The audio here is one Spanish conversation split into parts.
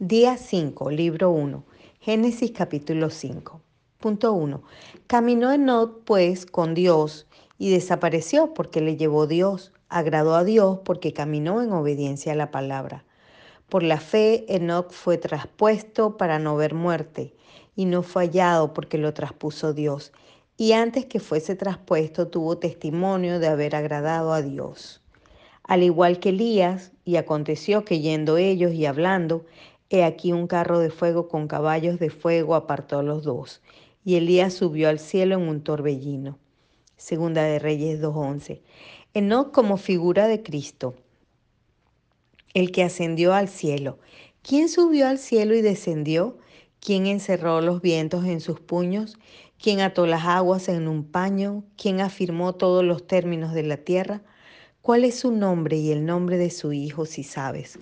Día 5, libro 1, Génesis capítulo 5. Punto 1. Caminó Enoch pues con Dios y desapareció porque le llevó Dios. Agradó a Dios porque caminó en obediencia a la palabra. Por la fe, Enoch fue traspuesto para no ver muerte y no fue hallado porque lo traspuso Dios. Y antes que fuese traspuesto tuvo testimonio de haber agradado a Dios. Al igual que Elías, y aconteció que yendo ellos y hablando, He aquí un carro de fuego con caballos de fuego apartó a los dos, y Elías subió al cielo en un torbellino. Segunda de Reyes 2.11. Enoch como figura de Cristo, el que ascendió al cielo. ¿Quién subió al cielo y descendió? ¿Quién encerró los vientos en sus puños? ¿Quién ató las aguas en un paño? ¿Quién afirmó todos los términos de la tierra? ¿Cuál es su nombre y el nombre de su hijo, si sabes?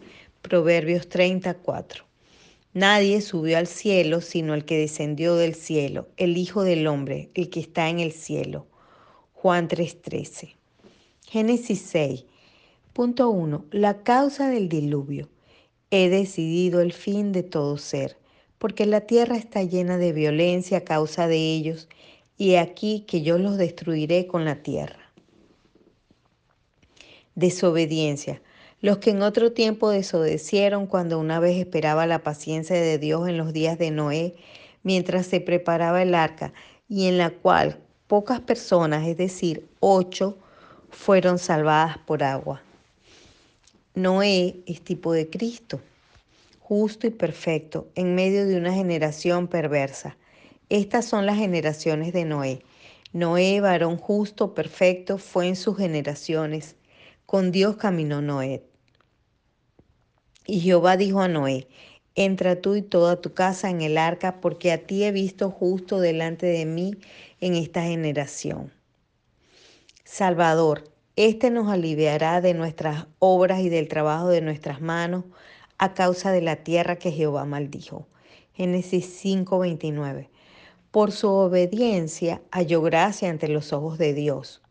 Proverbios 34. Nadie subió al cielo sino el que descendió del cielo, el Hijo del Hombre, el que está en el cielo. Juan 3:13. Génesis 6. Punto 1. La causa del diluvio. He decidido el fin de todo ser, porque la tierra está llena de violencia a causa de ellos, y aquí que yo los destruiré con la tierra. Desobediencia los que en otro tiempo desobedecieron cuando una vez esperaba la paciencia de Dios en los días de Noé, mientras se preparaba el arca, y en la cual pocas personas, es decir, ocho, fueron salvadas por agua. Noé es tipo de Cristo, justo y perfecto, en medio de una generación perversa. Estas son las generaciones de Noé. Noé, varón justo, perfecto, fue en sus generaciones. Con Dios caminó Noé. Y Jehová dijo a Noé, entra tú y toda tu casa en el arca, porque a ti he visto justo delante de mí en esta generación. Salvador, este nos aliviará de nuestras obras y del trabajo de nuestras manos a causa de la tierra que Jehová maldijo. Génesis 5:29. Por su obediencia halló gracia ante los ojos de Dios.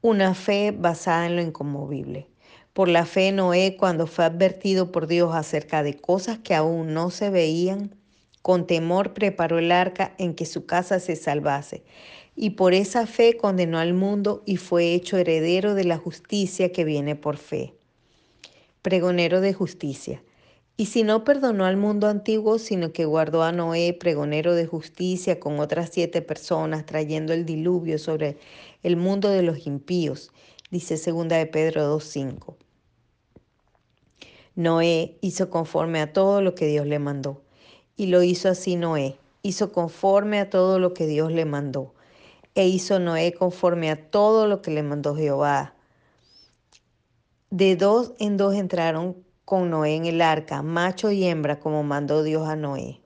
Una fe basada en lo inconmovible. Por la fe Noé, cuando fue advertido por Dios acerca de cosas que aún no se veían, con temor preparó el arca en que su casa se salvase. Y por esa fe condenó al mundo y fue hecho heredero de la justicia que viene por fe. Pregonero de justicia. Y si no perdonó al mundo antiguo, sino que guardó a Noé, pregonero de justicia, con otras siete personas, trayendo el diluvio sobre el mundo de los impíos, dice segunda de Pedro 2.5. Noé hizo conforme a todo lo que Dios le mandó. Y lo hizo así Noé. Hizo conforme a todo lo que Dios le mandó. E hizo Noé conforme a todo lo que le mandó Jehová. De dos en dos entraron con Noé en el arca, macho y hembra, como mandó Dios a Noé.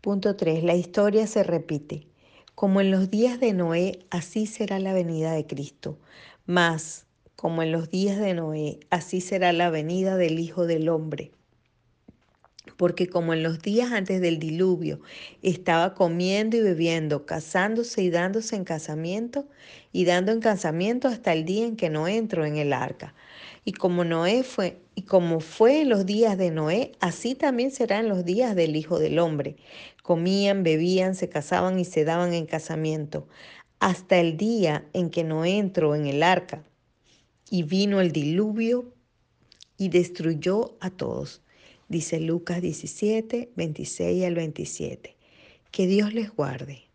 Punto 3. La historia se repite. Como en los días de Noé, así será la venida de Cristo. Mas como en los días de Noé, así será la venida del Hijo del Hombre. Porque como en los días antes del diluvio estaba comiendo y bebiendo, casándose y dándose en casamiento, y dando en casamiento hasta el día en que no entró en el arca. Y como Noé fue, y como fue en los días de Noé, así también será en los días del Hijo del Hombre. Comían, bebían, se casaban y se daban en casamiento, hasta el día en que no entró en el arca y vino el diluvio y destruyó a todos. Dice Lucas 17, 26 al 27. Que Dios les guarde.